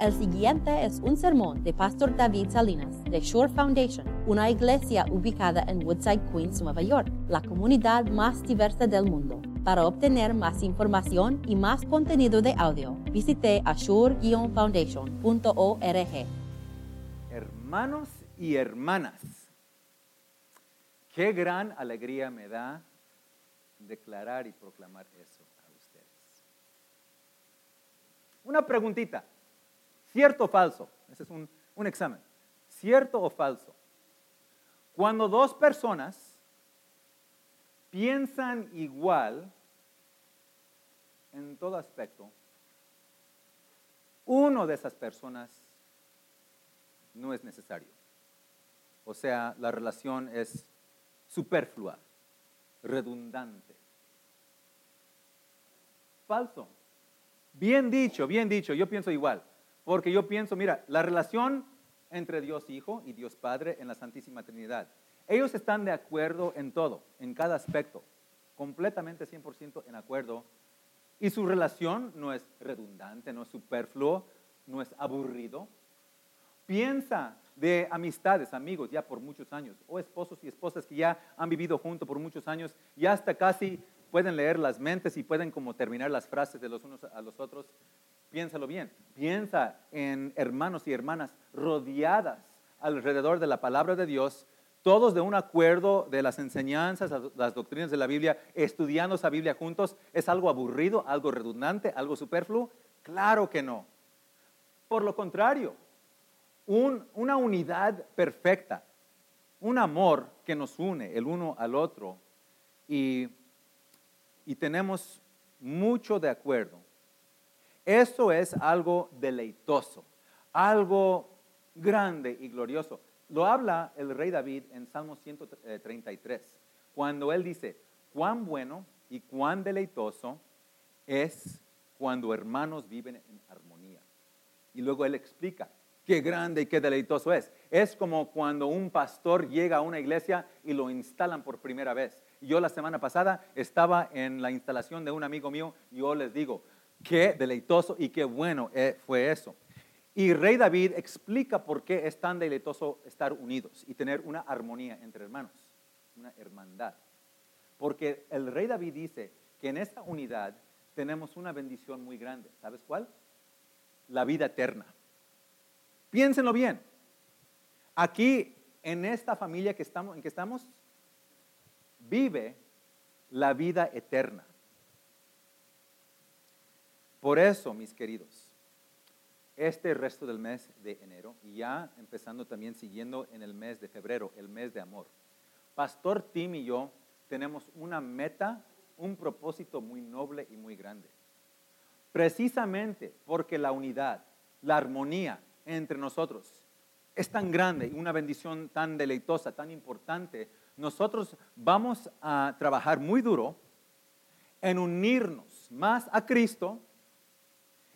El siguiente es un sermón de Pastor David Salinas de Shore Foundation, una iglesia ubicada en Woodside, Queens, Nueva York, la comunidad más diversa del mundo. Para obtener más información y más contenido de audio, visite ashore-foundation.org. Hermanos y hermanas, qué gran alegría me da declarar y proclamar eso a ustedes. Una preguntita. ¿Cierto o falso? Ese es un, un examen. ¿Cierto o falso? Cuando dos personas piensan igual en todo aspecto, uno de esas personas no es necesario. O sea, la relación es superflua, redundante. Falso. Bien dicho, bien dicho, yo pienso igual. Porque yo pienso, mira, la relación entre Dios Hijo y Dios Padre en la Santísima Trinidad, ellos están de acuerdo en todo, en cada aspecto, completamente 100% en acuerdo. Y su relación no es redundante, no es superfluo, no es aburrido. Piensa de amistades, amigos ya por muchos años, o esposos y esposas que ya han vivido juntos por muchos años y hasta casi pueden leer las mentes y pueden como terminar las frases de los unos a los otros. Piénsalo bien. Piensa en hermanos y hermanas rodeadas alrededor de la palabra de Dios, todos de un acuerdo de las enseñanzas, las doctrinas de la Biblia, estudiando esa Biblia juntos. ¿Es algo aburrido, algo redundante, algo superfluo? Claro que no. Por lo contrario, una unidad perfecta, un amor que nos une el uno al otro y, y tenemos mucho de acuerdo eso es algo deleitoso, algo grande y glorioso. Lo habla el rey David en Salmo 133, cuando él dice, cuán bueno y cuán deleitoso es cuando hermanos viven en armonía. Y luego él explica qué grande y qué deleitoso es. Es como cuando un pastor llega a una iglesia y lo instalan por primera vez. Yo la semana pasada estaba en la instalación de un amigo mío y yo les digo, Qué deleitoso y qué bueno eh, fue eso. Y Rey David explica por qué es tan deleitoso estar unidos y tener una armonía entre hermanos, una hermandad. Porque el Rey David dice que en esta unidad tenemos una bendición muy grande. ¿Sabes cuál? La vida eterna. Piénsenlo bien. Aquí, en esta familia que estamos, en que estamos, vive la vida eterna. Por eso, mis queridos, este resto del mes de enero y ya empezando también siguiendo en el mes de febrero, el mes de amor, Pastor Tim y yo tenemos una meta, un propósito muy noble y muy grande. Precisamente porque la unidad, la armonía entre nosotros es tan grande y una bendición tan deleitosa, tan importante, nosotros vamos a trabajar muy duro en unirnos más a Cristo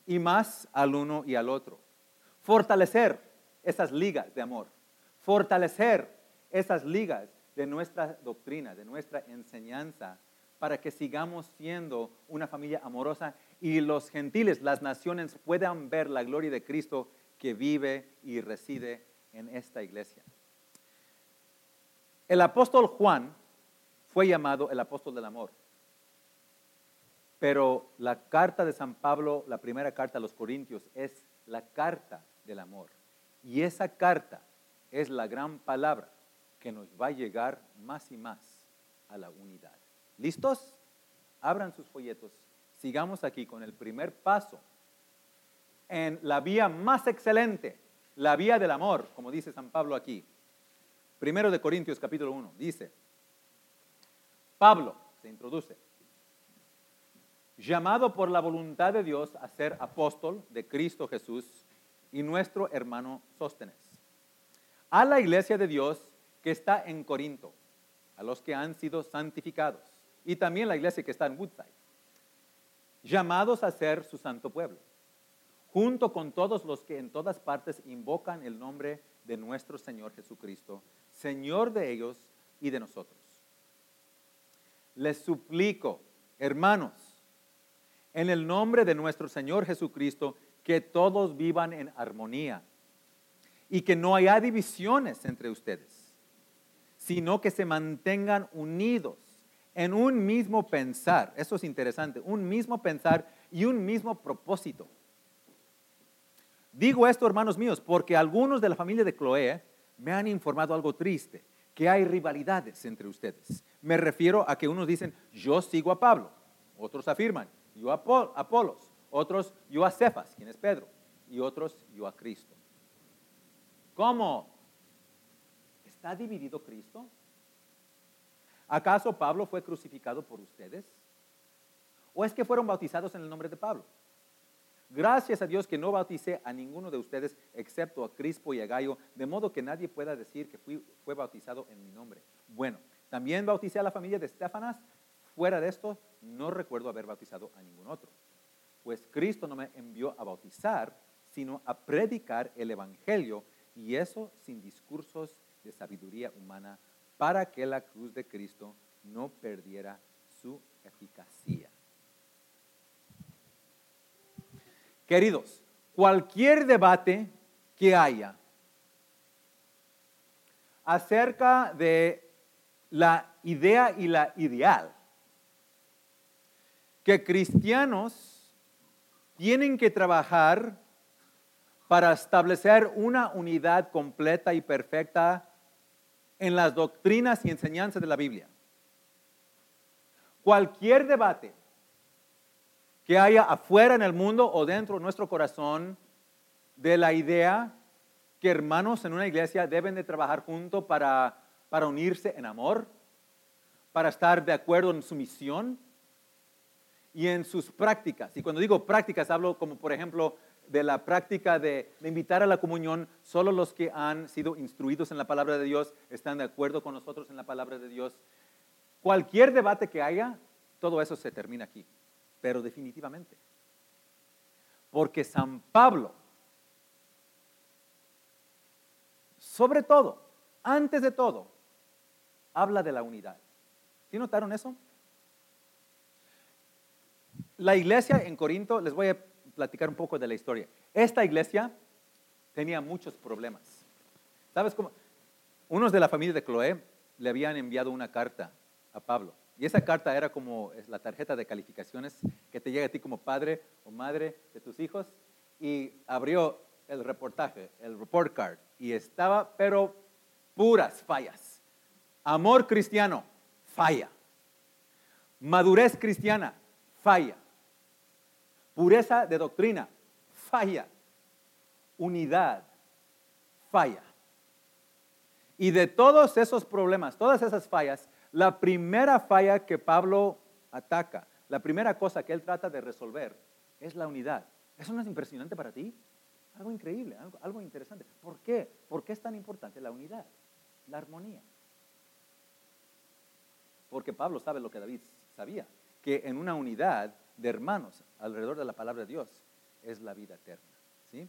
y más al uno y al otro. Fortalecer esas ligas de amor. Fortalecer esas ligas de nuestra doctrina, de nuestra enseñanza, para que sigamos siendo una familia amorosa y los gentiles, las naciones puedan ver la gloria de Cristo que vive y reside en esta iglesia. El apóstol Juan fue llamado el apóstol del amor. Pero la carta de San Pablo, la primera carta a los Corintios, es la carta del amor. Y esa carta es la gran palabra que nos va a llegar más y más a la unidad. ¿Listos? Abran sus folletos. Sigamos aquí con el primer paso en la vía más excelente, la vía del amor, como dice San Pablo aquí. Primero de Corintios capítulo 1, dice, Pablo se introduce llamado por la voluntad de Dios a ser apóstol de Cristo Jesús y nuestro hermano Sóstenes. A la iglesia de Dios que está en Corinto, a los que han sido santificados, y también la iglesia que está en Woodside, llamados a ser su santo pueblo, junto con todos los que en todas partes invocan el nombre de nuestro Señor Jesucristo, Señor de ellos y de nosotros. Les suplico, hermanos, en el nombre de nuestro Señor Jesucristo, que todos vivan en armonía y que no haya divisiones entre ustedes, sino que se mantengan unidos en un mismo pensar. Eso es interesante, un mismo pensar y un mismo propósito. Digo esto, hermanos míos, porque algunos de la familia de Chloé me han informado algo triste, que hay rivalidades entre ustedes. Me refiero a que unos dicen, yo sigo a Pablo, otros afirman, yo a Apolos, otros yo a Cefas, quien es Pedro, y otros yo a Cristo. ¿Cómo? ¿Está dividido Cristo? ¿Acaso Pablo fue crucificado por ustedes? ¿O es que fueron bautizados en el nombre de Pablo? Gracias a Dios que no bauticé a ninguno de ustedes excepto a Crispo y a Gallo, de modo que nadie pueda decir que fue bautizado en mi nombre. Bueno, también bauticé a la familia de Estefanas. Fuera de esto, no recuerdo haber bautizado a ningún otro. Pues Cristo no me envió a bautizar, sino a predicar el Evangelio, y eso sin discursos de sabiduría humana, para que la cruz de Cristo no perdiera su eficacia. Queridos, cualquier debate que haya acerca de la idea y la ideal, que cristianos tienen que trabajar para establecer una unidad completa y perfecta en las doctrinas y enseñanzas de la Biblia. Cualquier debate que haya afuera en el mundo o dentro de nuestro corazón de la idea que hermanos en una iglesia deben de trabajar juntos para, para unirse en amor, para estar de acuerdo en su misión y en sus prácticas. Y cuando digo prácticas, hablo como por ejemplo de la práctica de, de, invitar a la comunión, solo los que han sido instruidos en la palabra de Dios están de acuerdo con nosotros en la palabra de Dios. Cualquier debate que haya, todo eso se termina aquí pero definitivamente. Porque San Pablo, sobre todo, antes de todo, habla de la unidad. ¿Sí notaron eso? La iglesia en Corinto, les voy a platicar un poco de la historia. Esta iglesia tenía muchos problemas. ¿Sabes cómo? Unos de la familia de Cloé le habían enviado una carta a Pablo y esa carta era como la tarjeta de calificaciones que te llega a ti como padre o madre de tus hijos. Y abrió el reportaje, el report card, y estaba, pero puras fallas. Amor cristiano, falla. Madurez cristiana, falla. Pureza de doctrina, falla. Unidad, falla. Y de todos esos problemas, todas esas fallas, la primera falla que Pablo ataca, la primera cosa que él trata de resolver es la unidad. ¿Eso no es impresionante para ti? Algo increíble, algo, interesante. ¿Por qué? ¿Por qué es tan importante la unidad, la armonía? Porque Pablo sabe lo que David sabía, que en una unidad de hermanos alrededor de la palabra de Dios es la vida eterna. ¿sí?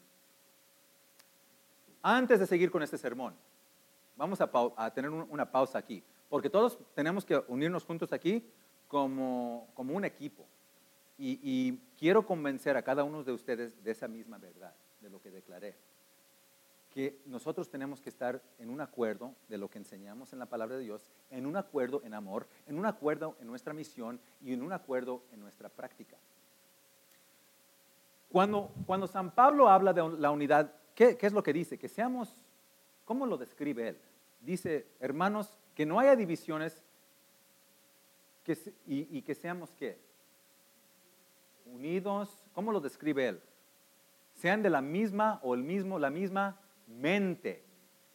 Antes de seguir con este sermón, vamos a tener una pausa aquí. Porque todos tenemos que unirnos juntos aquí como, como un equipo. Y, y, quiero convencer a cada uno de ustedes de esa misma verdad, de lo que declaré. Que nosotros tenemos que estar en un acuerdo de lo que enseñamos en la palabra de Dios, en un acuerdo en amor, en un acuerdo en nuestra misión y en un acuerdo en nuestra práctica. Cuando, cuando San Pablo habla de la unidad, ¿qué, ¿qué es lo que dice? Que seamos, ¿cómo lo describe él? Dice, hermanos, que no haya divisiones y, que seamos qué? Unidos, ¿cómo lo describe él? Sean de la misma o el mismo, la misma mente.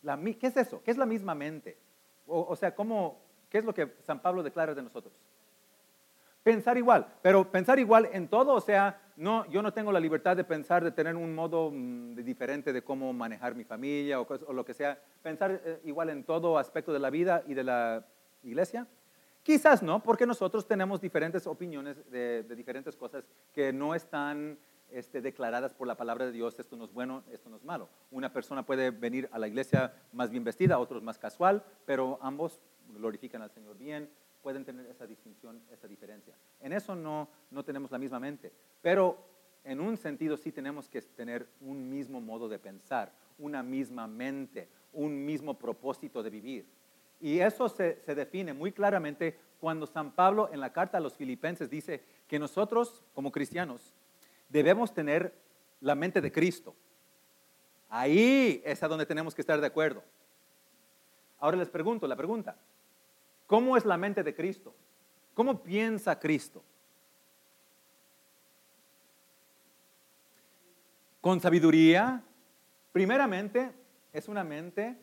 La, ¿Qué es eso? ¿Qué es la misma mente? O, sea, ¿cómo, ¿qué es lo que San Pablo declara de nosotros? Pensar igual, pero pensar igual en todo, o sea, no, yo no tengo la libertad de pensar, de tener un modo mm, diferente de cómo manejar mi familia o, lo que sea. Pensar eh, igual en todo aspecto de la vida y de la iglesia. Quizás no, porque nosotros tenemos diferentes opiniones de, diferentes cosas que no están este, declaradas por la palabra de Dios, esto no es bueno, esto no es malo. Una persona puede venir a la iglesia más bien vestida, otros más casual, pero ambos glorifican al Señor bien, pueden tener esa distinción, esa diferencia. En eso no, no tenemos la misma mente. Pero en un sentido sí tenemos que tener un mismo modo de pensar, una misma mente, un mismo propósito de vivir. Y eso se, se define muy claramente cuando San Pablo en la carta a los filipenses dice que nosotros como cristianos debemos tener la mente de Cristo. Ahí es a donde tenemos que estar de acuerdo. Ahora les pregunto la pregunta, ¿cómo es la mente de Cristo? ¿Cómo piensa Cristo? Con sabiduría, primeramente, es una mente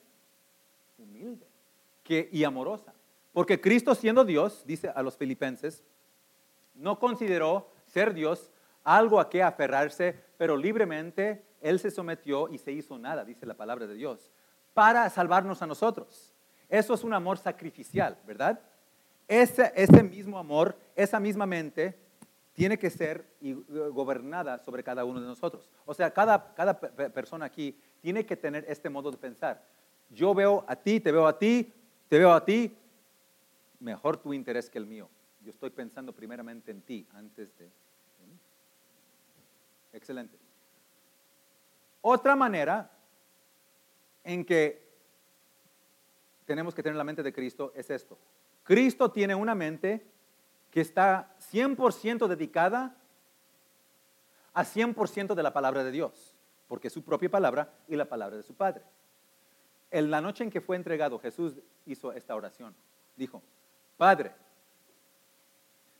humilde y amorosa. Porque Cristo siendo Dios, dice a los filipenses, no consideró ser Dios algo a qué aferrarse, pero libremente Él se sometió y se hizo nada, dice la palabra de Dios, para salvarnos a nosotros. Eso es un amor sacrificial, ¿verdad? Ese, ese mismo amor, esa misma mente, tiene que ser gobernada sobre cada uno de nosotros. O sea, cada, cada persona aquí tiene que tener este modo de pensar. Yo veo a ti, te veo a ti, te veo a ti, mejor tu interés que el mío. Yo estoy pensando primeramente en ti antes de. Excelente. Otra manera en que tenemos que tener la mente de Cristo es esto. Cristo tiene una mente que está 100% dedicada a 100% de la palabra de Dios, porque es su propia palabra y la palabra de su Padre. En la noche en que fue entregado, Jesús hizo esta oración. Dijo, Padre,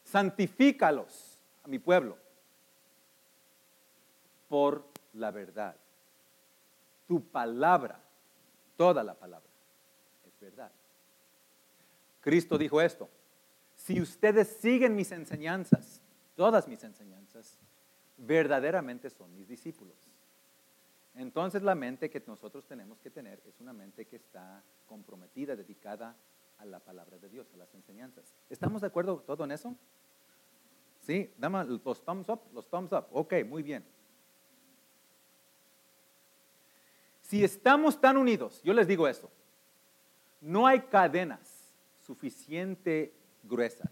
santifícalos a mi pueblo por la verdad. Tu palabra, toda la palabra, es verdad. Cristo dijo esto, si ustedes siguen mis enseñanzas, todas mis enseñanzas, verdaderamente son mis discípulos. Entonces la mente que nosotros tenemos que tener es una mente que está comprometida, dedicada a la palabra de Dios, a las enseñanzas. ¿Estamos de acuerdo todo en eso? Sí, dame los thumbs up, los thumbs up. Ok, muy bien. Si estamos tan unidos, yo les digo esto, no hay cadenas suficiente gruesas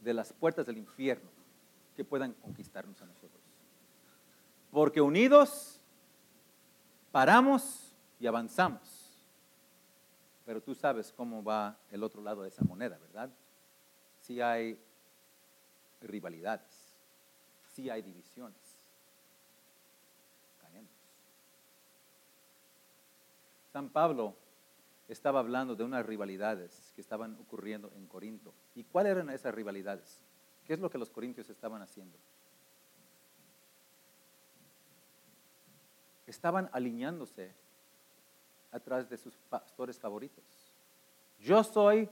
de las puertas del infierno que puedan conquistarnos a nosotros. Porque unidos paramos y avanzamos. Pero tú sabes cómo va el otro lado de esa moneda, ¿verdad? Si hay rivalidades, si hay divisiones, San Pablo estaba hablando de unas rivalidades que estaban ocurriendo en Corinto. ¿Y cuáles eran esas rivalidades? ¿Qué es lo que los corintios estaban haciendo? Estaban alineándose atrás de sus pastores favoritos. Yo soy,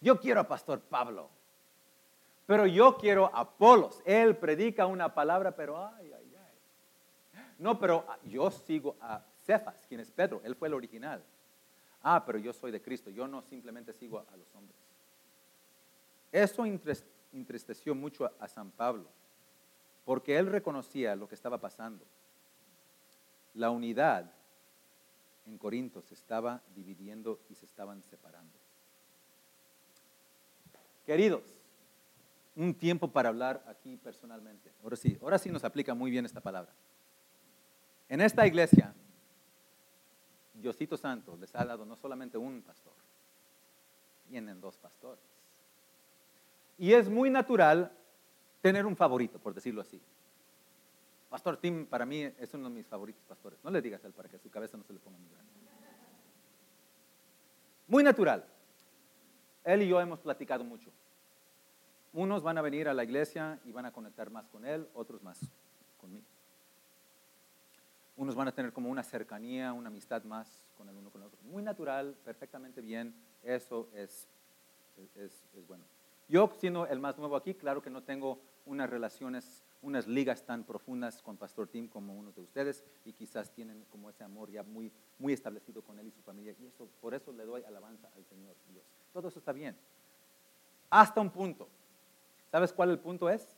yo quiero a Pastor Pablo, pero yo quiero a Apolos. Él predica una palabra, pero ay, ay, ay. No, pero yo sigo a Cefas, quien es Pedro, él fue el original. Ah, pero yo soy de Cristo, yo no simplemente sigo a los hombres. Eso entristeció mucho a San Pablo, porque él reconocía lo que estaba pasando. La unidad en Corinto se estaba dividiendo y se estaban separando. Queridos, un tiempo para hablar aquí personalmente. Ahora sí, ahora sí nos aplica muy bien esta palabra. En esta iglesia, Diosito Santo les ha dado no solamente un pastor, tienen dos pastores. Y es muy natural tener un favorito, por decirlo así. Pastor Tim para mí es uno de mis favoritos pastores. No le digas él para que su cabeza no se le ponga muy grande. Muy natural. Él y yo hemos platicado mucho. Unos van a venir a la iglesia y van a conectar más con él, otros más conmigo. Unos van a tener como una cercanía, una amistad más con el uno con el otro. Muy natural, perfectamente bien. Eso es, es, bueno. Yo, siendo el más nuevo aquí, claro que no tengo unas relaciones unas ligas tan profundas con Pastor Tim como uno de ustedes y quizás tienen como ese amor ya muy, muy establecido con él y su familia. Y eso, por eso le doy alabanza al Señor Dios. Todo eso está bien. Hasta un punto. ¿Sabes cuál el punto es?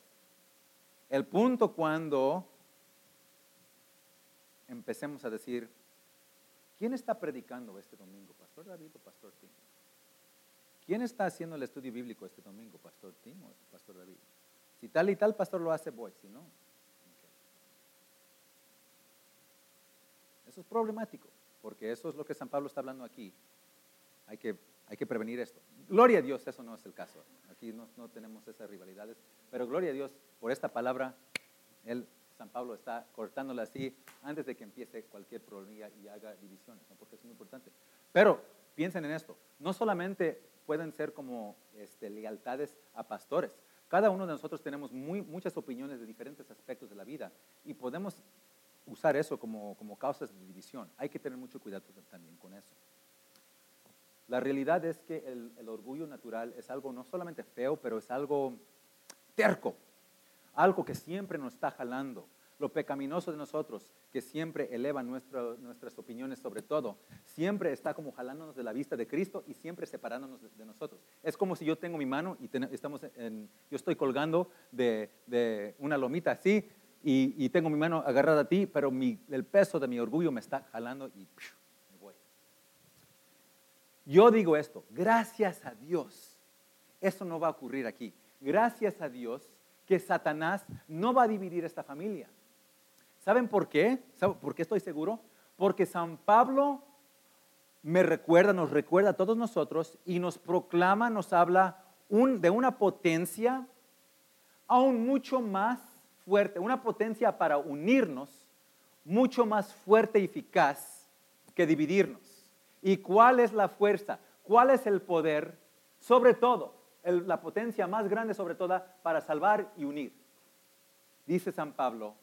El punto cuando empecemos a decir, ¿quién está predicando este domingo? ¿Pastor David o Pastor Tim? ¿Quién está haciendo el estudio bíblico este domingo? ¿Pastor Tim o Pastor David? Si tal y tal pastor lo hace, voy. Si no, eso es problemático, porque eso es lo que San Pablo está hablando aquí. Hay que, hay que prevenir esto. Gloria a Dios, eso no es el caso. Aquí no, no tenemos esas rivalidades, pero gloria a Dios por esta palabra. Él, San Pablo está cortándola así antes de que empiece cualquier problema y haga divisiones, porque es muy importante. Pero piensen en esto, no solamente pueden ser como este, lealtades a pastores, cada uno de nosotros tenemos muy, muchas opiniones de diferentes aspectos de la vida y podemos usar eso como, como causas de división. Hay que tener mucho cuidado también con eso. La realidad es que el, el, orgullo natural es algo no solamente feo, pero es algo terco, algo que siempre nos está jalando. Lo pecaminoso de nosotros, que siempre eleva nuestras opiniones sobre todo, siempre está como jalándonos de la vista de Cristo y siempre separándonos de, nosotros. Es como si yo tengo mi mano y estamos en, yo estoy colgando de, una lomita así y, tengo mi mano agarrada a ti, pero el peso de mi orgullo me está jalando y me voy. Yo digo esto, gracias a Dios, eso no va a ocurrir aquí. Gracias a Dios que Satanás no va a dividir esta familia. ¿Saben por qué? ¿Saben por qué estoy seguro? Porque San Pablo me recuerda, nos recuerda a todos nosotros y nos proclama, nos habla de una potencia aún mucho más fuerte, una potencia para unirnos mucho más fuerte y eficaz que dividirnos. ¿Y cuál es la fuerza? ¿Cuál es el poder? Sobre todo, la potencia más grande sobre todo para salvar y unir. Dice San Pablo,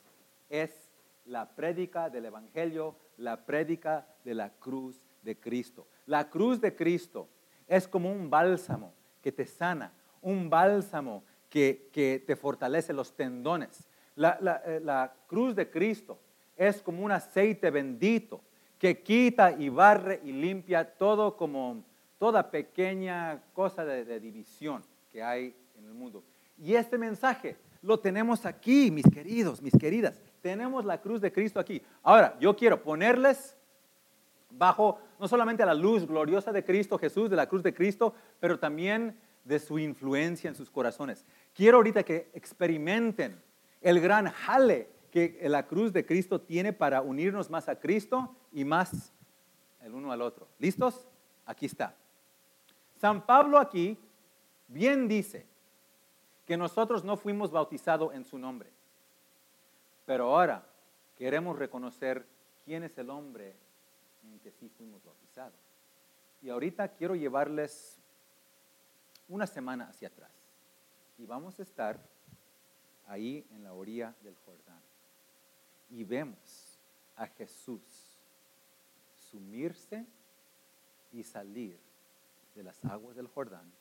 es la prédica del Evangelio, la prédica de la cruz de Cristo. La cruz de Cristo es como un bálsamo que te sana, un bálsamo que, que te fortalece los tendones. La, la, eh, la, cruz de Cristo es como un aceite bendito que quita y barre y limpia todo como toda pequeña cosa de, división que hay en el mundo. Y este mensaje lo tenemos aquí, mis queridos, mis queridas. Tenemos la cruz de Cristo aquí. Ahora, yo quiero ponerles bajo no solamente la luz gloriosa de Cristo Jesús, de la cruz de Cristo, pero también de su influencia en sus corazones. Quiero ahorita que experimenten el gran jale que la cruz de Cristo tiene para unirnos más a Cristo y más el uno al otro. ¿Listos? Aquí está. San Pablo aquí bien dice que nosotros no fuimos bautizados en su nombre, pero ahora queremos reconocer quién es el hombre en que sí fuimos bautizados. Y ahorita quiero llevarles una semana hacia atrás. Y vamos a estar ahí en la orilla del Jordán. Y vemos a Jesús sumirse y salir de las aguas del Jordán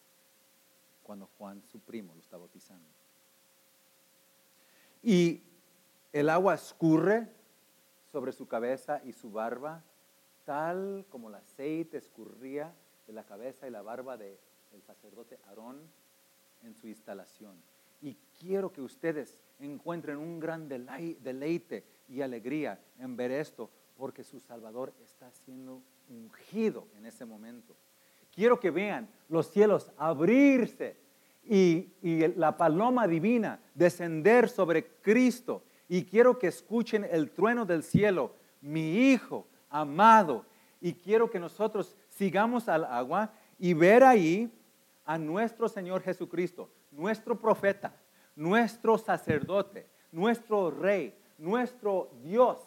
cuando Juan, su primo, lo está bautizando. Y el agua escurre sobre su cabeza y su barba, tal como el aceite escurría de la cabeza y la barba del sacerdote Aarón en su instalación. Y quiero que ustedes encuentren un gran deleite y alegría en ver esto, porque su Salvador está siendo ungido en ese momento. Quiero que vean los cielos abrirse y, la paloma divina descender sobre Cristo. Y quiero que escuchen el trueno del cielo, mi Hijo amado. Y quiero que nosotros sigamos al agua y ver ahí a nuestro Señor Jesucristo nuestro profeta, nuestro sacerdote, nuestro rey, nuestro Dios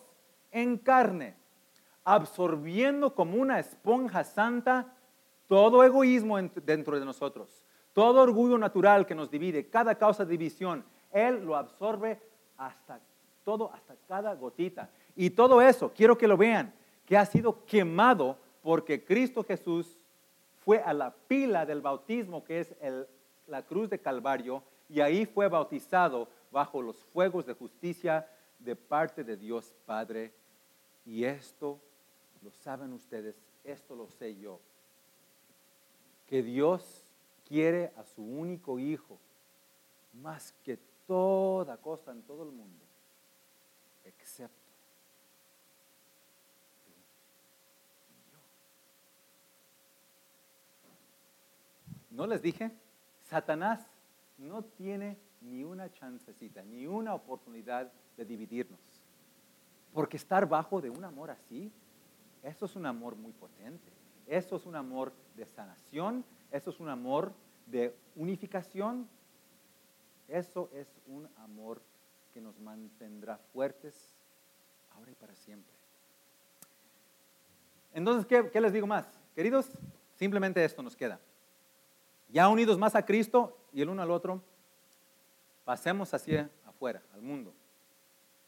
en carne, absorbiendo como una esponja santa todo egoísmo dentro de nosotros, todo orgullo natural que nos divide, cada causa de división, Él lo absorbe hasta todo, hasta cada gotita. Y todo eso, quiero que lo vean, que ha sido quemado porque Cristo Jesús fue a la pila del bautismo, que es la cruz de Calvario y ahí fue bautizado bajo los fuegos de justicia de parte de Dios Padre. Y esto lo saben ustedes, esto lo sé yo, que Dios quiere a su único hijo más que toda cosa en todo el mundo, excepto ¿No les dije? Satanás no tiene ni una chancecita, ni una oportunidad de dividirnos. Porque estar bajo de un amor así, eso es un amor muy potente. Eso es un amor de sanación, eso es un amor de unificación, eso es un amor que nos mantendrá fuertes ahora y para siempre. Entonces, ¿qué, les digo más? Queridos, simplemente esto nos queda. Ya unidos más a Cristo y el uno al otro, pasemos hacia afuera, al mundo,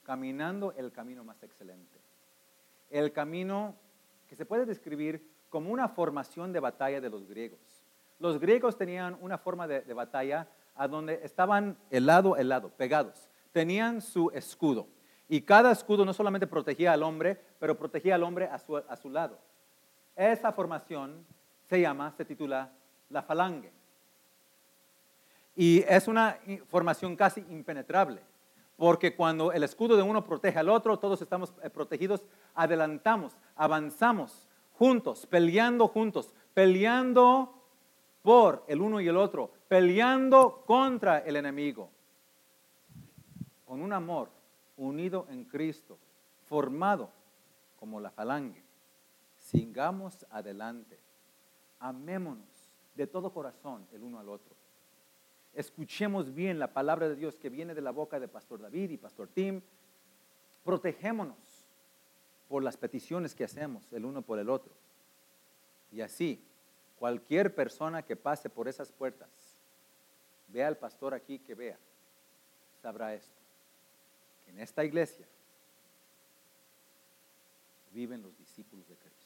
caminando el camino más excelente. El camino que se puede describir como una formación de batalla de los griegos. Los griegos tenían una forma de, batalla a donde estaban el lado, el lado, pegados. Tenían su escudo. Y cada escudo no solamente protegía al hombre, pero protegía al hombre a su, a su lado. Esa formación se llama, se titula la falange. Y es una formación casi impenetrable, porque cuando el escudo de uno protege al otro, todos estamos eh, protegidos, adelantamos, avanzamos juntos, peleando juntos, peleando por el uno y el otro, peleando contra el enemigo, con un amor unido en Cristo, formado como la falange. Sigamos adelante, amémonos de todo corazón el uno al otro. Escuchemos bien la palabra de Dios que viene de la boca de Pastor David y Pastor Tim. Protejémonos por las peticiones que hacemos el uno por el otro. Y así, cualquier persona que pase por esas puertas, vea al pastor aquí que vea, sabrá esto, que en esta iglesia viven los discípulos de Cristo.